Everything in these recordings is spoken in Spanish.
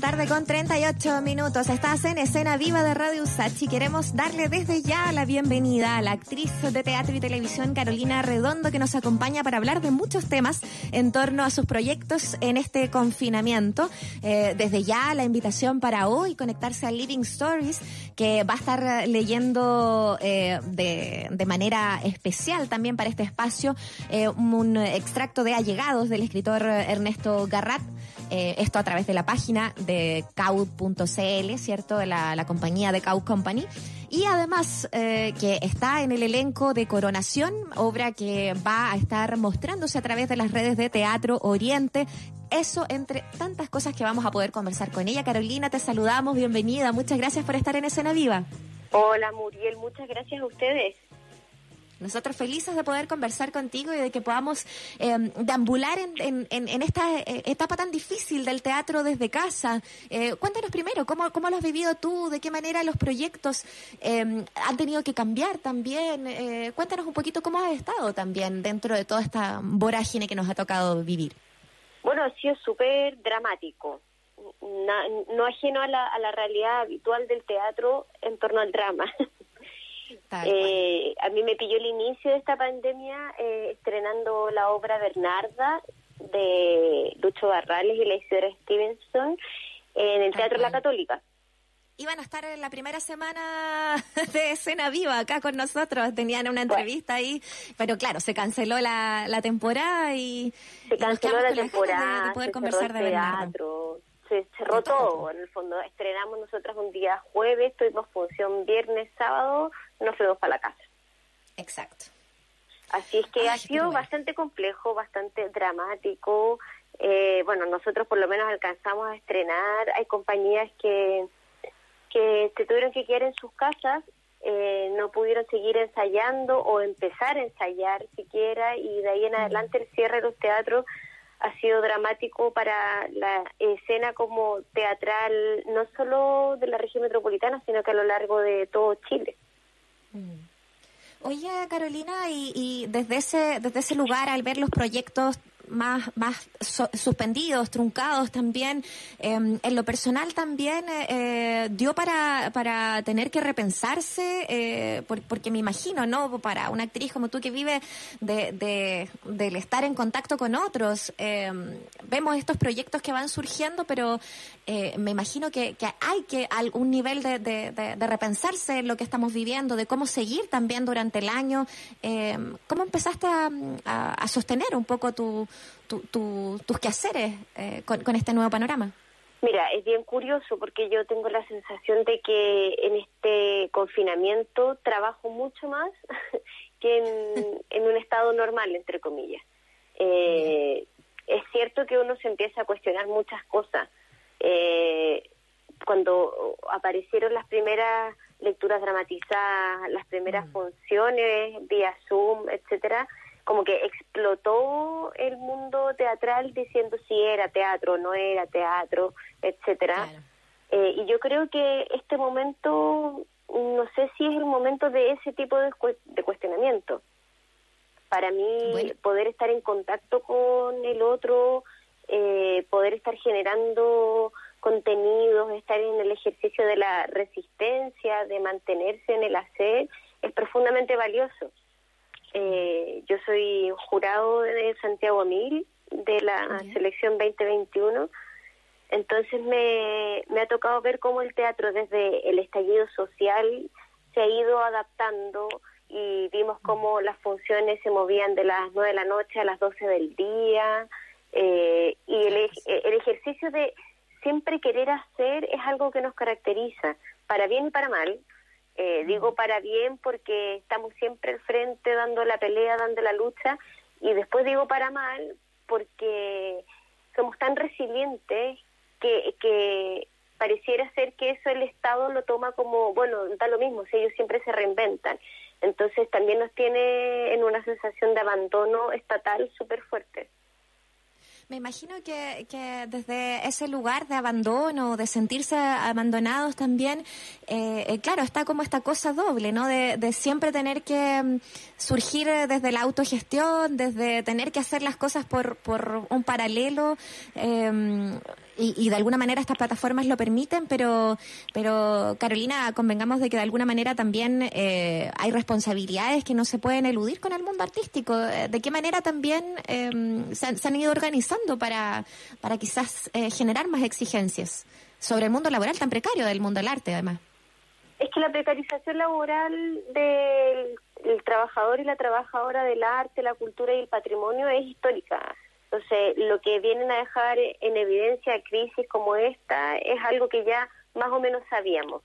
tarde con 38 minutos. Estás en escena viva de Radio Usachi. Queremos darle desde ya la bienvenida a la actriz de teatro y televisión Carolina Redondo que nos acompaña para hablar de muchos temas en torno a sus proyectos en este confinamiento. Eh, desde ya la invitación para hoy conectarse a Living Stories que va a estar leyendo eh, de, de, manera especial también para este espacio eh, un extracto de Allegados del escritor Ernesto Garrat. Eh, esto a través de la página de caud.cl, ¿cierto? La, la compañía de Caud Company. Y además eh, que está en el elenco de Coronación, obra que va a estar mostrándose a través de las redes de Teatro Oriente. Eso entre tantas cosas que vamos a poder conversar con ella. Carolina, te saludamos, bienvenida. Muchas gracias por estar en Escena Viva. Hola Muriel, muchas gracias a ustedes. Nosotros felices de poder conversar contigo y de que podamos eh, deambular en, en, en, esta eh, etapa tan difícil del teatro desde casa. Eh, cuéntanos primero, ¿cómo, ¿cómo lo has vivido tú? ¿De qué manera los proyectos eh, han tenido que cambiar también? Eh, cuéntanos un poquito cómo has estado también dentro de toda esta vorágine que nos ha tocado vivir. Bueno, ha sido súper dramático. No, no ajeno a a la realidad habitual del teatro en torno al drama. Eh, a mí me pilló el inicio de esta pandemia eh, estrenando la obra Bernarda de Lucho Barrales y la Isidora Stevenson en el Teatro La Católica. Iban a estar en la primera semana de escena viva acá con nosotros, tenían una entrevista bueno. ahí, pero claro, se canceló la, la temporada y... Se canceló la temporada, de, de, poder conversar de teatro. Se cerró todo, en el fondo. Estrenamos nosotras un día jueves, tuvimos función viernes, sábado, nos fuimos para la casa. Exacto. Así es que Ay, ha sido bueno. bastante complejo, bastante dramático. Eh, bueno, nosotros por lo menos alcanzamos a estrenar. Hay compañías que, que se tuvieron que quedar en sus casas, eh, no pudieron seguir ensayando o empezar a ensayar siquiera y de ahí en adelante el cierre de los teatros ha sido dramático para la escena como teatral, no solo de la región metropolitana, sino que a lo largo de todo Chile. Mm. Oye, Carolina, y, y, desde ese desde ese lugar, al ver los proyectos más, más suspendidos, truncados también. Eh, en lo personal también eh, dio para, para tener que repensarse, eh, por, porque me imagino, ¿no? Para una actriz como tú que vive de, de del estar en contacto con otros, vemos estos proyectos que van surgiendo, pero me imagino que, que, hay que algún nivel de, de, de, repensarse en lo que estamos viviendo, de cómo seguir también durante el año. ¿Cómo empezaste a, a, a sostener un poco tu, tu, tu, tus quehaceres eh, con, con, este nuevo panorama? Mira, es bien curioso porque yo tengo la sensación de que en este confinamiento trabajo mucho más que en, en un estado normal, entre comillas. Eh, es cierto que uno se empieza a cuestionar muchas cosas. Eh, cuando aparecieron las primeras lecturas dramatizadas, las primeras mm. funciones vía Zoom, etcétera, como que explotó el mundo teatral diciendo si era teatro, no era teatro, etcétera. Claro. Eh, y yo creo que este momento, no sé si es el momento de ese tipo de, de cuestionamiento. Para mí, bueno. poder estar en contacto con el otro, eh, poder estar generando contenidos, estar en el ejercicio de la resistencia, de mantenerse en el hacer, es profundamente valioso. Eh, yo soy jurado de Santiago Mil de la Bien. selección 2021. Entonces me, me ha tocado ver cómo el teatro desde el estallido social se ha ido adaptando y vimos cómo las funciones se movían de las 9 de la noche a las 12 del día eh, y el, el ejercicio de siempre querer hacer es algo que nos caracteriza, para bien y para mal, eh, digo para bien porque estamos siempre al frente dando la pelea, dando la lucha, y después digo para mal porque somos tan resilientes que, que pareciera ser que eso el Estado lo toma como, bueno, da lo mismo, si ellos siempre se reinventan. Entonces también nos tiene en una sensación de abandono estatal súper fuerte. Me imagino que, que, desde ese lugar de abandono, de sentirse abandonados también, eh, eh, claro, está como esta cosa doble, ¿no? De, de, siempre tener que um, surgir desde la autogestión, desde tener que hacer las cosas por, por un paralelo. Eh, y, de alguna manera estas plataformas lo permiten, pero, pero Carolina, convengamos de que de alguna manera también eh, hay responsabilidades que no se pueden eludir con el mundo artístico. Eh, ¿De qué manera también em, se, han, ido organizando para, para quizás eh, generar más exigencias sobre el mundo laboral tan precario del mundo del arte, además? Es que la precarización laboral del trabajador y la trabajadora del arte, la cultura y el patrimonio es histórica entonces, lo que vienen a dejar en evidencia crisis como esta es algo que ya más o menos sabíamos.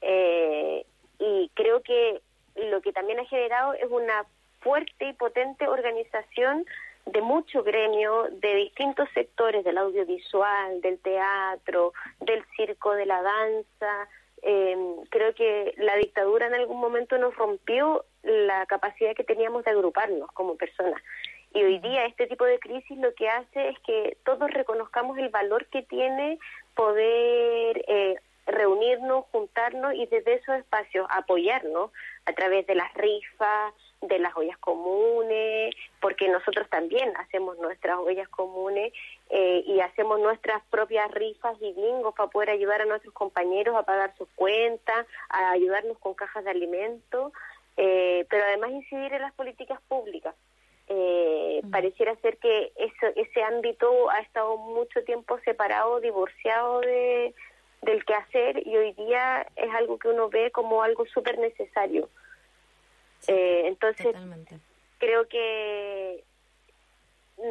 Eh, y creo que lo que también ha generado es una fuerte y potente organización de mucho gremio, de distintos sectores, del audiovisual, del teatro, del circo, de la danza. Eh, creo que la dictadura en algún momento nos rompió la capacidad que teníamos de agruparnos como personas. Y hoy día este tipo de crisis lo que hace es que todos reconozcamos el valor que tiene poder eh, reunirnos, juntarnos y desde esos espacios apoyarnos a través de las rifas, de las ollas comunes, porque nosotros también hacemos nuestras ollas comunes eh, y hacemos nuestras propias rifas y bingos para poder ayudar a nuestros compañeros a pagar sus cuentas, a ayudarnos con cajas de alimentos, eh, pero además incidir en las políticas públicas. Eh, pareciera ser que eso, ese ámbito ha estado mucho tiempo separado, divorciado de, del quehacer y hoy día es algo que uno ve como algo súper necesario. Eh, entonces, creo que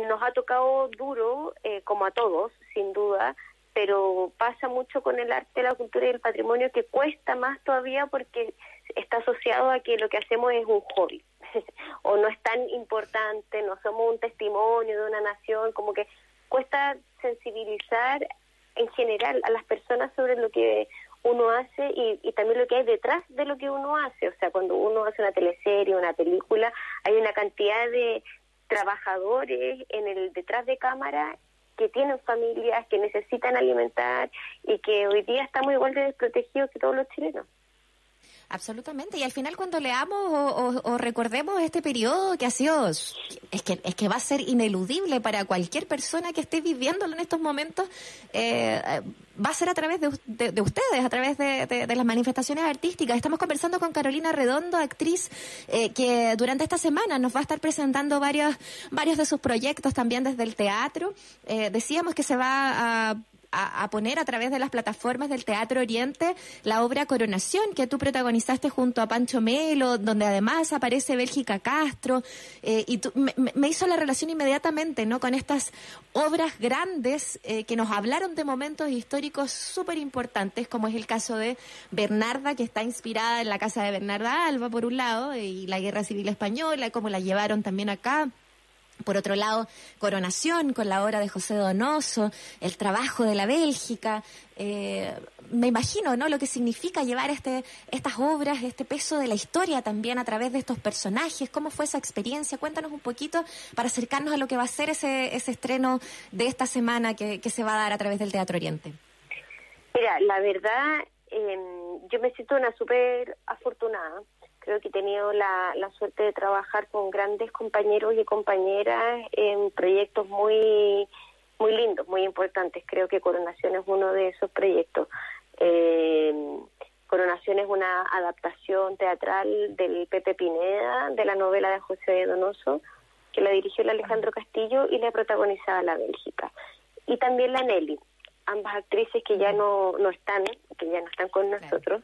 nos ha tocado duro, eh, como a todos, sin duda, pero pasa mucho con el arte, la cultura y el patrimonio que cuesta más todavía porque está asociado a que lo que hacemos es un hobby. o no es tan importante, no somos un testimonio de una nación, como que cuesta sensibilizar en general a las personas sobre lo que uno hace y, también lo que hay detrás de lo que uno hace. O sea, cuando uno hace una teleserie, una película, hay una cantidad de trabajadores en el detrás de cámara que tienen familias, que necesitan alimentar y que hoy día estamos igual de desprotegidos que todos los chilenos. Absolutamente. Y al final cuando leamos o, recordemos este periodo que ha sido, es que, es que va a ser ineludible para cualquier persona que esté viviéndolo en estos momentos, eh, va a ser a través de, ustedes, a través de, las manifestaciones artísticas. Estamos conversando con Carolina Redondo, actriz, eh, que durante esta semana nos va a estar presentando varios, varios de sus proyectos también desde el teatro. Eh, decíamos que se va a a, poner a través de las plataformas del Teatro Oriente la obra Coronación que tú protagonizaste junto a Pancho Melo, donde además aparece Bélgica Castro, eh, y me, hizo la relación inmediatamente ¿no? con estas obras grandes eh, que nos hablaron de momentos históricos súper importantes, como es el caso de Bernarda, que está inspirada en la casa de Bernarda Alba, por un lado, y la Guerra Civil Española, como la llevaron también acá por otro lado, Coronación con la obra de José Donoso, el trabajo de la Bélgica. Eh, me imagino, ¿no? Lo que significa llevar este, estas obras, este peso de la historia también a través de estos personajes. ¿Cómo fue esa experiencia? Cuéntanos un poquito para acercarnos a lo que va a ser ese, ese estreno de esta semana que, se va a dar a través del Teatro Oriente. Mira, la verdad, eh, yo me siento una súper afortunada creo que he tenido la, la suerte de trabajar con grandes compañeros y compañeras en proyectos muy muy lindos, muy importantes. Creo que Coronación es uno de esos proyectos. Eh, Coronación es una adaptación teatral del Pepe Pineda, de la novela de José Donoso, que la dirigió el Alejandro Castillo y la protagonizaba la Bélgica. Y también la Nelly, ambas actrices que ya no, no están, que ya no están con nosotros.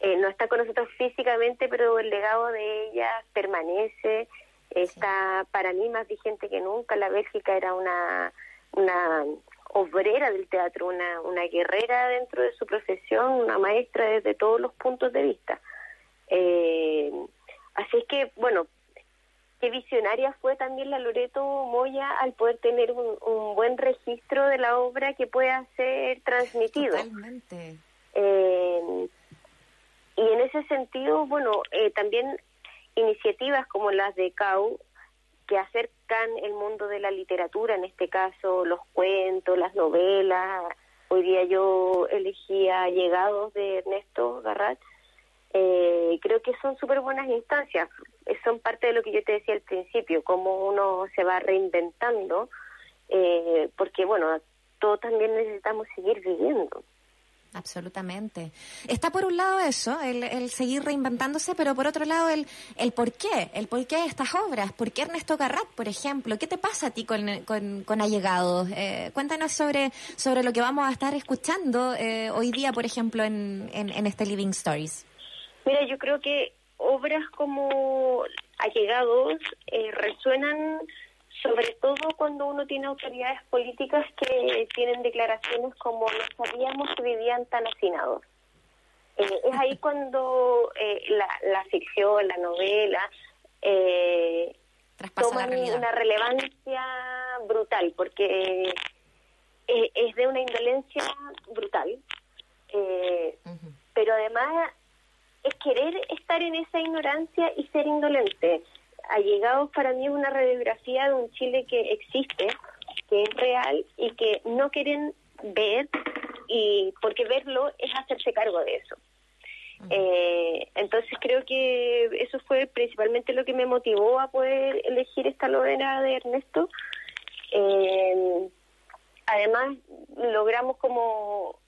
Eh, no está con nosotros físicamente, pero el legado de ella permanece, está para mí más vigente que nunca. La Bélgica era una, una obrera del teatro, una, una guerrera dentro de su profesión, una maestra desde todos los puntos de vista. Eh, así es que, bueno, qué visionaria fue también la Loreto Moya al poder tener un, un buen registro de la obra que pueda ser transmitido. Totalmente. Eh, ese sentido, bueno, eh, también iniciativas como las de CAU, que acercan el mundo de la literatura, en este caso los cuentos, las novelas. Hoy día yo elegía Llegados de Ernesto Garrat. Eh, creo que son súper buenas instancias. Son parte de lo que yo te decía al principio, cómo uno se va reinventando, eh, porque bueno, todos también necesitamos seguir viviendo. Absolutamente. Está por un lado eso, el, seguir reinventándose, pero por otro lado el, el por qué, el por qué de estas obras. ¿Por qué Ernesto Garrat, por ejemplo? ¿Qué te pasa a ti con, con, Allegados? Eh, cuéntanos sobre, sobre lo que vamos a estar escuchando eh, hoy día, por ejemplo, en, en, este Living Stories. Mira, yo creo que obras como Allegados eh, resuenan sobre todo cuando uno tiene autoridades políticas que tienen declaraciones como no sabíamos que vivían tan hacinados. Eh, es ahí cuando eh, la, la, ficción, la novela, eh, toman una relevancia brutal, porque eh, es de una indolencia brutal, pero además es querer estar en esa ignorancia y ser indolente. Allegados para mí es una radiografía de un Chile que existe, que es real y que no quieren ver, y porque verlo es hacerse cargo de eso. Eh, entonces creo que eso fue principalmente lo que me motivó a poder elegir esta novela de Ernesto. Eh, además logramos como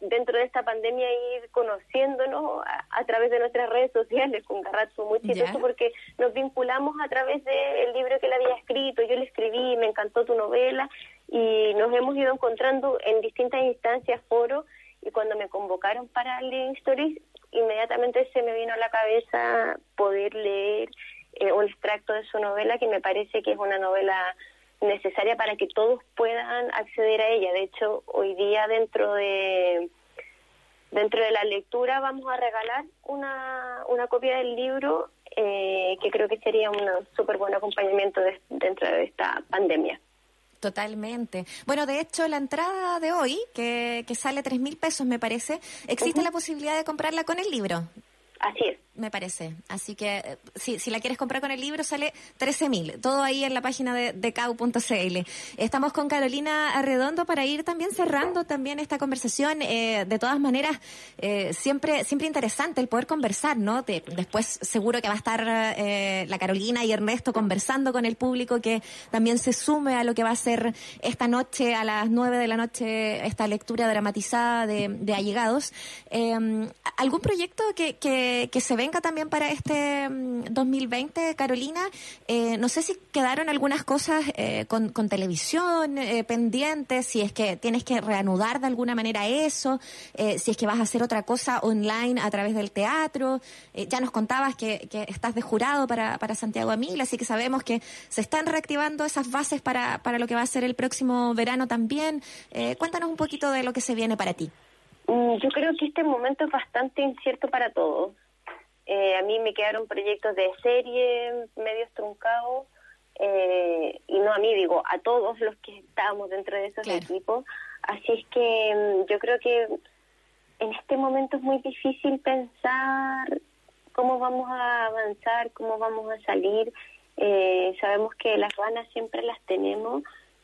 dentro de esta pandemia ir conociéndonos a, través de nuestras redes sociales con Garrat fue muy chistoso porque nos vinculamos a través del libro que él había escrito, yo le escribí, me encantó tu novela y nos hemos ido encontrando en distintas instancias, foros y cuando me convocaron para Living Stories inmediatamente se me vino a la cabeza poder leer eh, un extracto de su novela que me parece que es una novela necesaria para que todos puedan acceder a ella. De hecho, hoy día dentro de dentro de la lectura vamos a regalar una, una copia del libro eh, que creo que sería un súper buen acompañamiento dentro de esta pandemia. Totalmente. Bueno, de hecho, la entrada de hoy, que, que sale tres mil pesos, me parece, existe la posibilidad de comprarla con el libro. Así es me parece. Así que eh, si, si la quieres comprar con el libro sale 13.000. Todo ahí en la página de, de cau.cl. Estamos con Carolina Arredondo para ir también cerrando también esta conversación. Eh, de todas maneras, eh, siempre siempre interesante el poder conversar, ¿no? después seguro que va a estar la Carolina y Ernesto conversando con el público que también se sume a lo que va a ser esta noche a las 9 de la noche esta lectura dramatizada de, de Allegados. ¿Algún proyecto que, que, que se ve venga también para este 2020, mm, Carolina. Eh, no sé si quedaron algunas cosas eh, con, televisión eh, pendientes, si es que tienes que reanudar de alguna manera eso, si es que vas a hacer otra cosa online a través del teatro. ya nos contabas que, estás de jurado para, para Santiago Amil, así que sabemos que se están reactivando esas bases para, para lo que va a ser el próximo verano también. cuéntanos un poquito de lo que se viene para ti. Mm, yo creo que este momento es bastante incierto para todos. Eh, a mí me quedaron proyectos de serie medios truncados, eh, y no a mí, digo, a todos los que estábamos dentro de esos equipos. Así es que mm, yo creo que en este momento es muy difícil pensar cómo vamos a avanzar, cómo vamos a salir. Eh, sabemos que las ganas siempre las tenemos,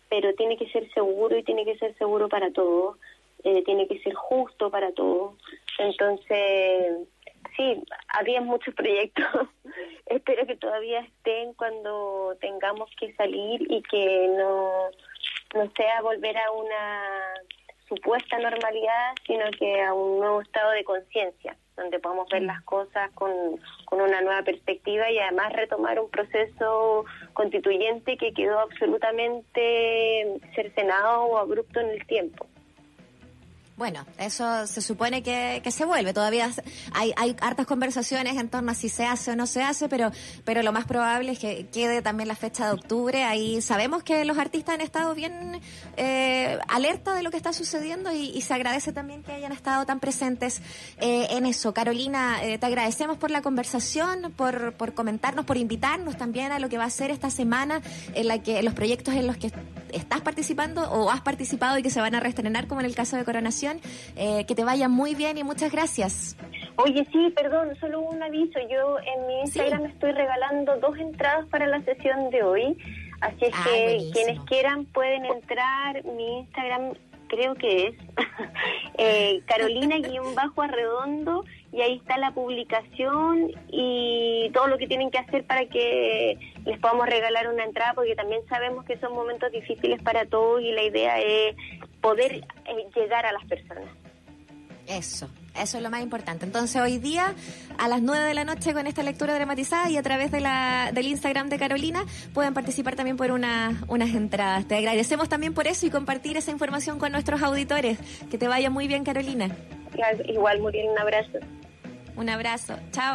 pero tiene que ser seguro y tiene que ser seguro para todos, tiene que ser justo para todos. Entonces, sí, había muchos proyectos. Espero que todavía estén cuando tengamos que salir y que no, no sea volver a una supuesta normalidad, sino que a un nuevo estado de conciencia, donde podamos ver mm. las cosas con, con una nueva perspectiva y además retomar un proceso constituyente que quedó absolutamente cercenado o abrupto en el tiempo. Bueno, eso se supone que, se vuelve. Todavía hay, hay hartas conversaciones en torno a si se hace o no se hace, pero, pero lo más probable es que quede también la fecha de octubre. Ahí sabemos que los artistas han estado bien eh, alerta de lo que está sucediendo y, se agradece también que hayan estado tan presentes eh, en eso. Carolina, eh, te agradecemos por la conversación, por, por comentarnos, por invitarnos también a lo que va a ser esta semana en la que los proyectos en los que estás participando o has participado y que se van a reestrenar, como en el caso de Coronación eh, que te vaya muy bien y muchas gracias. Oye, sí, perdón, solo un aviso. Yo en mi Instagram estoy regalando dos entradas para la sesión de hoy. Así es que quienes quieran pueden entrar. Mi Instagram creo que es, eh, Carolina-Arredondo, y ahí está la publicación y todo lo que tienen que hacer para que les podamos regalar una entrada, porque también sabemos que son momentos difíciles para todos y la idea es poder eh, llegar a las personas. Eso, eso es lo más importante. Entonces hoy día a las 9 de la noche con esta lectura dramatizada y a través de la, del Instagram de Carolina pueden participar también por una, unas entradas. Te agradecemos también por eso y compartir esa información con nuestros auditores. Que te vaya muy bien Carolina. Igual, Muriel, un abrazo. Un abrazo. Chao.